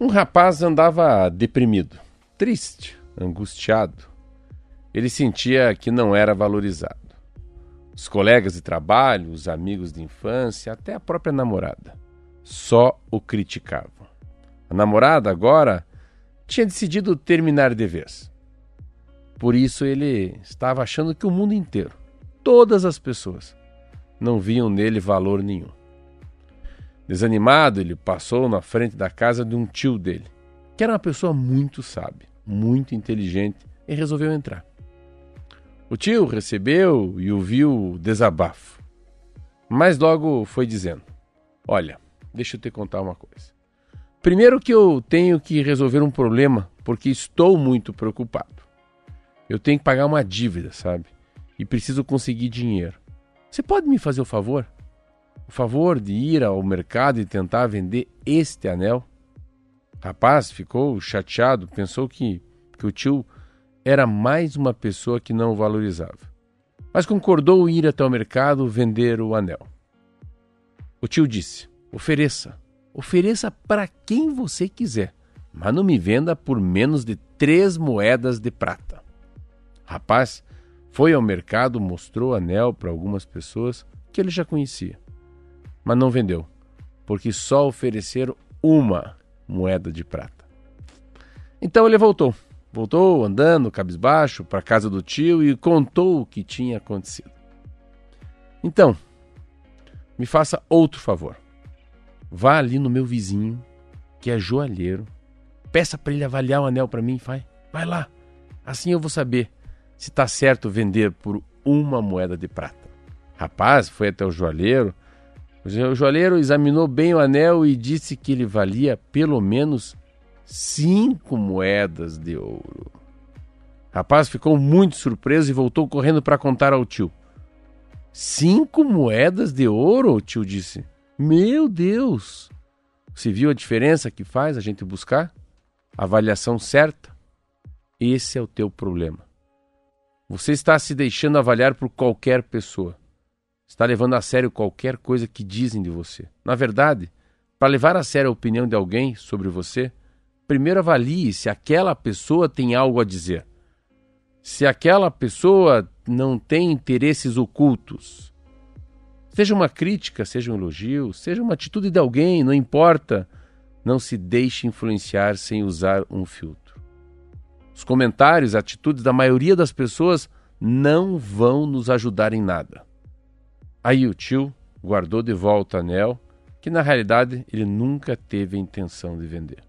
Um rapaz andava deprimido, triste, angustiado. Ele sentia que não era valorizado. Os colegas de trabalho, os amigos de infância, até a própria namorada, só o criticavam. A namorada agora tinha decidido terminar de vez. Por isso ele estava achando que o mundo inteiro, todas as pessoas, não viam nele valor nenhum. Desanimado, ele passou na frente da casa de um tio dele, que era uma pessoa muito sábia, muito inteligente, e resolveu entrar. O tio recebeu e ouviu o desabafo, mas logo foi dizendo: Olha, deixa eu te contar uma coisa. Primeiro que eu tenho que resolver um problema porque estou muito preocupado. Eu tenho que pagar uma dívida, sabe? E preciso conseguir dinheiro. Você pode me fazer o favor? O favor de ir ao mercado e tentar vender este anel? Rapaz ficou chateado, pensou que, que o tio era mais uma pessoa que não o valorizava. Mas concordou ir até o mercado vender o anel. O tio disse: ofereça, ofereça para quem você quiser, mas não me venda por menos de três moedas de prata. Rapaz foi ao mercado, mostrou o anel para algumas pessoas que ele já conhecia, mas não vendeu, porque só ofereceram uma moeda de prata. Então ele voltou Voltou andando, cabisbaixo, para a casa do tio e contou o que tinha acontecido. Então, me faça outro favor. Vá ali no meu vizinho, que é joalheiro, peça para ele avaliar o anel para mim, vai. Vai lá. Assim eu vou saber se está certo vender por uma moeda de prata. Rapaz foi até o joalheiro. O joalheiro examinou bem o anel e disse que ele valia pelo menos cinco moedas de ouro. Rapaz ficou muito surpreso e voltou correndo para contar ao tio. Cinco moedas de ouro? O tio disse. Meu Deus! Você viu a diferença que faz a gente buscar? A avaliação certa? Esse é o teu problema. Você está se deixando avaliar por qualquer pessoa. Está levando a sério qualquer coisa que dizem de você. Na verdade, para levar a sério a opinião de alguém sobre você, primeiro avalie se aquela pessoa tem algo a dizer. Se aquela pessoa não tem interesses ocultos. Seja uma crítica, seja um elogio, seja uma atitude de alguém, não importa. Não se deixe influenciar sem usar um filtro. Os comentários, atitudes da maioria das pessoas não vão nos ajudar em nada. Aí o tio guardou de volta o anel, que na realidade ele nunca teve a intenção de vender.